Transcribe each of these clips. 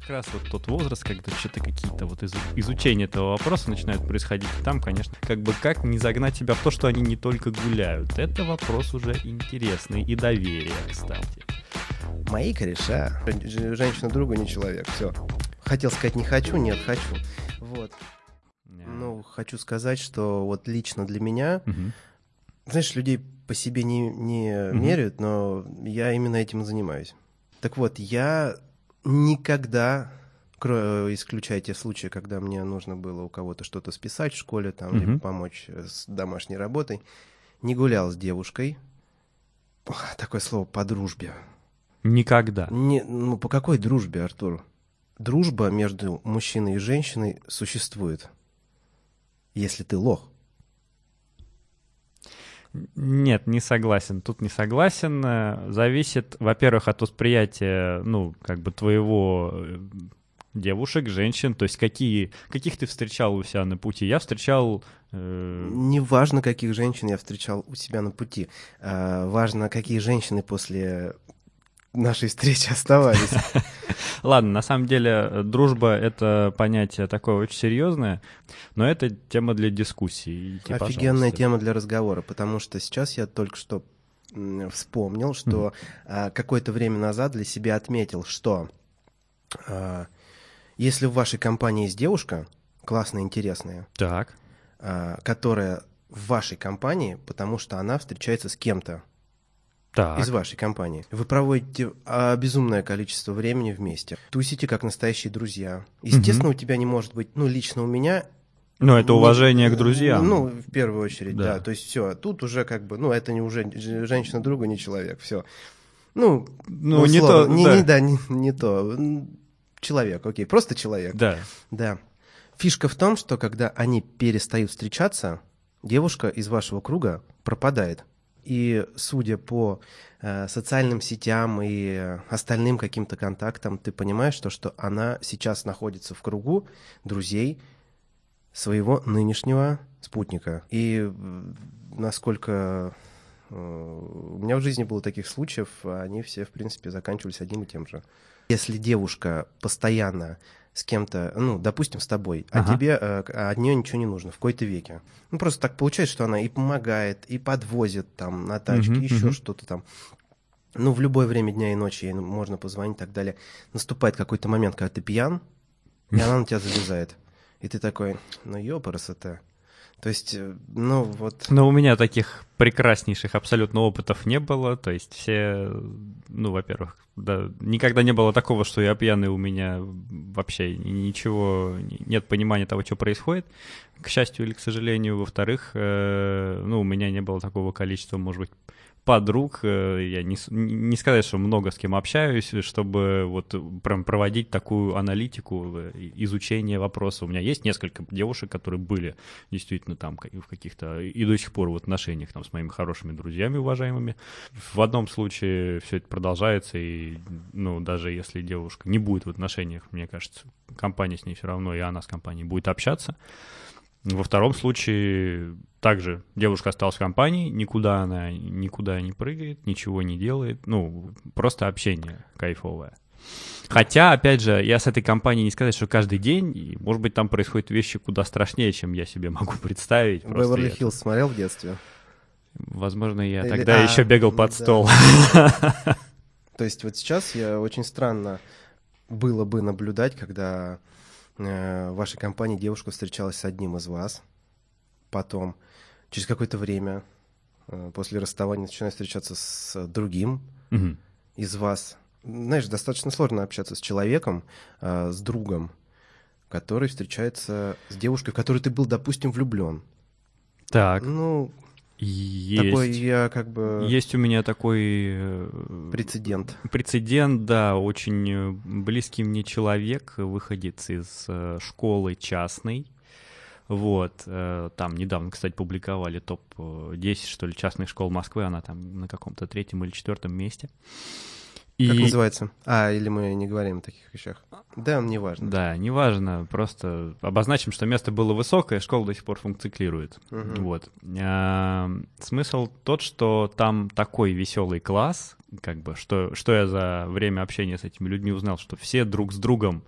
как раз вот тот возраст, когда что-то какие-то вот изу- изучения этого вопроса начинают происходить. И там, конечно, как бы как не загнать себя в то, что они не только гуляют. Это вопрос уже интересный и доверие, кстати. Мои кореша. Женщина другу не человек. Все. Хотел сказать не хочу, нет, хочу. Вот. Ну, хочу сказать, что вот лично для меня, Мгм. знаешь, людей по себе не, не Мгм. меряют, но я именно этим и занимаюсь. Так вот, я никогда, кро- исключая те случаи, когда мне нужно было у кого-то что-то списать в школе, там, либо помочь э, с домашней работой, не гулял с девушкой. Такое слово по дружбе. Никогда. Не, ну, по какой дружбе, Артур? Дружба между мужчиной и женщиной существует. Если ты лох. Нет, не согласен. Тут не согласен. Э, Зависит, во-первых, от восприятия, ну, как бы твоего э, девушек, женщин, то есть какие, каких ты встречал у себя на пути. Я встречал... э, Неважно, каких женщин я встречал у себя на пути. А, важно, какие женщины после нашей встречи оставались. Ладно, на самом деле э, дружба — это понятие такое очень серьезное, но это тема для дискуссии. Идите, Офигенная пожалуйста. тема для разговора, потому что сейчас я только что вспомнил, что а, какое-то время назад для себя отметил, что а, если в вашей компании есть девушка, классная, интересная, Так. а, которая в вашей компании, потому что она встречается с кем-то Так. из вашей компании. Вы проводите а, безумное количество времени вместе, тусите как настоящие друзья. Естественно, у тебя не может быть, ну, лично у меня... Ну, это не- уважение к друзьям. Ну, в первую очередь, Да. да. То есть все, тут уже как бы, ну, это не уже женщина другу, не человек, все. Ну, ну не то... не, да. не, да, не, не то. Человек, окей, просто человек. Да. Да. Фишка в том, что когда они перестают встречаться, девушка из вашего круга пропадает. И судя по э, социальным сетям и остальным каким-то контактам, ты понимаешь, то, что она сейчас находится в кругу друзей своего нынешнего спутника. И насколько э, у меня в жизни было таких случаев, они все, в принципе, заканчивались одним и тем же. Если девушка постоянно с кем-то, ну, допустим, с тобой, а Ага. тебе э, а от нее ничего не нужно в какой-то веке. Ну, просто так получается, что она и помогает, и подвозит там на тачке, Мгм, еще мгм. что-то там. Ну, в любое время дня и ночи ей можно позвонить и так далее. Наступает какой-то момент, когда ты пьян, и она на тебя залезает. И ты такой, ну, ёпарасоте. То есть, э, ну, вот... Но у меня таких прекраснейших абсолютно опытов не было. То есть все, ну, во-первых, да, никогда не было такого, что я пьяный, у меня вообще ничего, нет понимания того, что происходит, к счастью или к сожалению. Во-вторых, э, ну, у меня не было такого количества, может быть, подруг, э, я не, не сказать, что много с кем общаюсь, чтобы вот прям проводить такую аналитику, э, изучение вопроса. У меня есть несколько девушек, которые были действительно там в каких-то и до сих пор в отношениях там с моими хорошими друзьями уважаемыми. В одном случае все это продолжается, и ну даже если девушка не будет в отношениях, мне кажется, компания с ней все равно, и она с компанией будет общаться. Во втором случае также девушка осталась в компании, никуда она никуда не прыгает, ничего не делает, ну, просто общение кайфовое. Хотя, опять же, я с этой компанией не сказать, что каждый день, и, может быть, там происходят вещи куда страшнее, чем я себе могу представить. Беверли Хиллз смотрел в детстве? Возможно, я Или- тогда а, еще бегал под да. стол. То есть вот сейчас я очень странно было бы наблюдать, когда э, в вашей компании девушка встречалась с одним из вас, потом через какое-то время э, после расставания начинает встречаться с другим Мгм. из вас. Знаешь, достаточно сложно общаться с человеком, э, с другом, который встречается с девушкой, в которую ты был, допустим, влюблен. Так, Ну, такой есть. я как бы Есть у меня такой э, прецедент. прецедент, да, очень близкий мне человек, выходец из школы частной. Вот, э, там недавно, кстати, публиковали топ-10, что ли, частных школ Москвы, она там на каком-то третьем или четвертом месте. И... Как называется? А, или мы не говорим о таких вещах? Да, не важно. Да, неважно, просто обозначим, что место было высокое, школа до сих пор функционирует. Мгм. Вот. А, смысл тот, что там такой веселый класс, как бы, что, что я за время общения с этими людьми узнал, что все друг с другом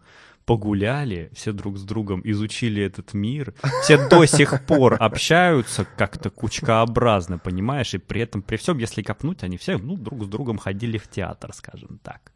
погуляли, все друг с другом изучили этот мир, все до сих пор общаются как-то кучкообразно, понимаешь, и при этом, при всем, если копнуть, они все, ну, друг с другом ходили в театр, скажем так.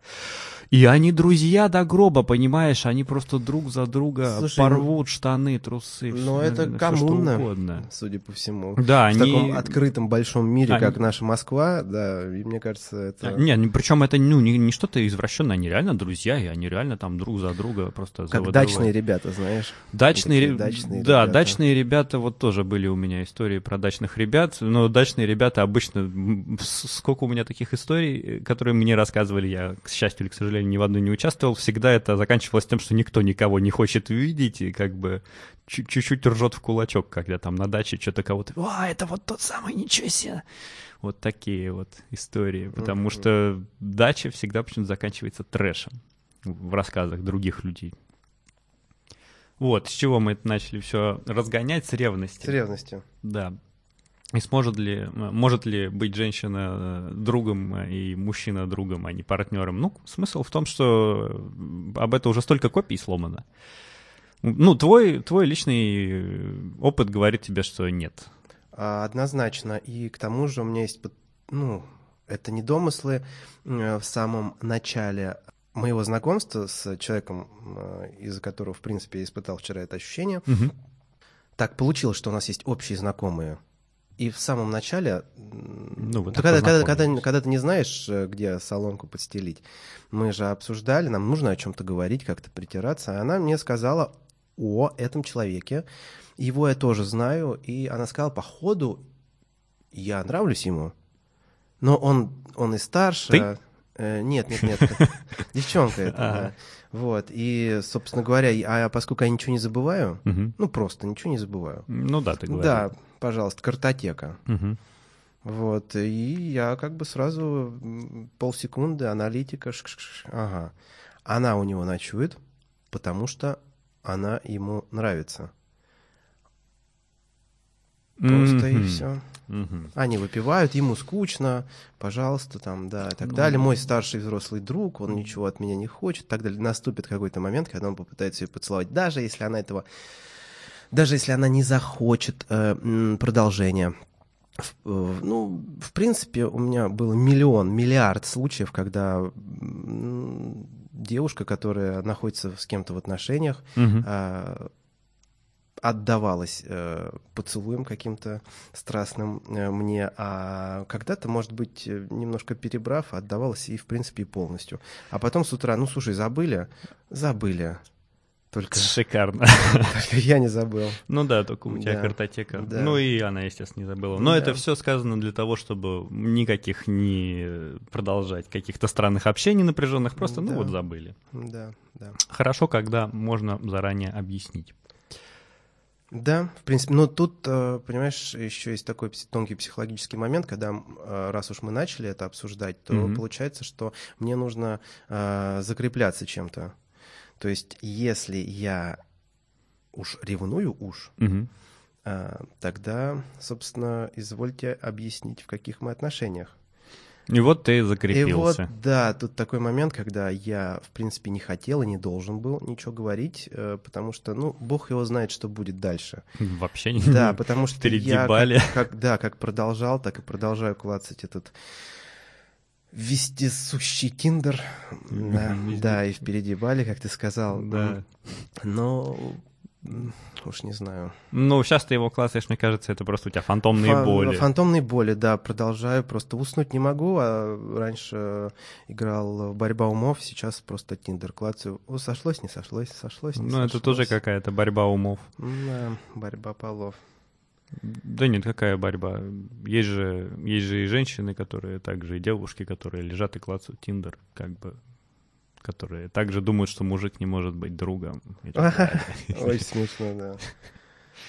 И они друзья до гроба, понимаешь, они просто друг за друга Слушай, порвут штаны, трусы. Ну, это коммунно, судя по всему. Да, в они... таком открытом большом мире, они... как наша Москва, да, и мне кажется, это... А, не, причем это ну, не, не что-то извращенное, они реально друзья, и они реально там друг за друга просто Как заводовые. дачные ребята, знаешь. Дачные, дачные да, ребята. дачные ребята, вот тоже были у меня истории про дачных ребят, но дачные ребята обычно... Сколько у меня таких историй, которые мне рассказывали, я, к счастью или к сожалению, ни в одной не участвовал, всегда это заканчивалось тем, что никто никого не хочет видеть, и как бы чуть-чуть ржет в кулачок, когда там на даче что-то кого-то... «А, это вот тот самый, ничего себе!» Вот такие вот истории, потому mm-hmm. что дача всегда почему-то заканчивается трэшем в рассказах других людей. Вот, с чего мы это начали все разгонять? С ревности. С ревностью. Да. И сможет ли, может ли быть женщина э, другом э, и мужчина другом, а не партнером? Ну, смысл в том, что об этом уже столько копий сломано. Ну, твой, твой личный опыт говорит тебе, что нет. А, однозначно. И к тому же у меня есть, ну, это не домыслы. В самом начале моего знакомства с человеком, из-за которого, в принципе, я испытал вчера это ощущение, угу. так получилось, что у нас есть общие знакомые – и в самом начале, ну, вот когда, когда, когда, когда ты не знаешь, э, где солонку подстелить, мы же обсуждали, нам нужно о чем-то говорить, как-то притираться. А она мне сказала о этом человеке. Его я тоже знаю. И она сказала, по ходу я нравлюсь ему. Но он, он и старше. Ты? Э, нет, нет, нет. Девчонка это. Вот. И, собственно говоря, а поскольку я ничего не забываю, ну просто ничего не забываю. Ну да, ты говоришь. Да, пожалуйста, картотека. Вот, и я как бы сразу полсекунды аналитика, ага. Она у него ночует, потому что она ему нравится. Просто mm-hmm. и все. Mm-hmm. Они выпивают, ему скучно, пожалуйста, там, да, и так mm-hmm. далее. Мой старший взрослый друг, он ничего от меня не хочет, так далее. Наступит какой-то момент, когда он попытается ее поцеловать, даже если она этого даже если она не захочет э, продолжения. Э, ну, в принципе, у меня был миллион, миллиард случаев, когда девушка, которая находится с кем-то в отношениях, угу. э, отдавалась э, поцелуем каким-то страстным э, мне, а когда-то, может быть, немножко перебрав, отдавалась и, в принципе, и полностью. А потом с утра, ну, слушай, забыли? Забыли. Только... Шикарно. Только я не забыл. Ну да, только у тебя да. картотека. Да. Ну и она, естественно, не забыла. Но да. это все сказано для того, чтобы никаких не продолжать каких-то странных общений напряженных, просто, ну да. ну вот, забыли. Да, да. Хорошо, когда можно заранее объяснить. Да, в принципе, но тут, э, понимаешь, еще есть такой тонкий психологический момент, когда э, раз уж мы начали это обсуждать, то mm-hmm. получается, что мне нужно э, закрепляться чем-то. То есть, если я уж ревную уж, а, тогда, собственно, извольте объяснить, в каких мы отношениях. И вот ты закрепился. И вот, да, тут такой момент, когда я, в принципе, не хотел и не должен был ничего говорить, э, потому что, ну, бог его знает, что будет дальше. Вообще не Да, потому что я, как, как, да, как продолжал, так и продолжаю клацать этот вездесущий Тиндер. Да, да, и впереди Бали, как ты сказал. Да. Но уж не знаю. Ну, сейчас ты его классаешь, мне кажется, это просто у тебя фантомные Фа- боли. Фантомные боли, да, продолжаю. Просто уснуть не могу, а раньше играл в борьба умов, сейчас просто Тиндер клацаю. О, сошлось, не сошлось, сошлось, не Ну, сошлось. это тоже какая-то борьба умов. Да, борьба полов. Да нет, какая борьба? Есть же, есть же и женщины, которые также, и девушки, которые лежат и клацают Тиндер, как бы, которые также думают, что мужик не может быть другом. Очень смешно, да.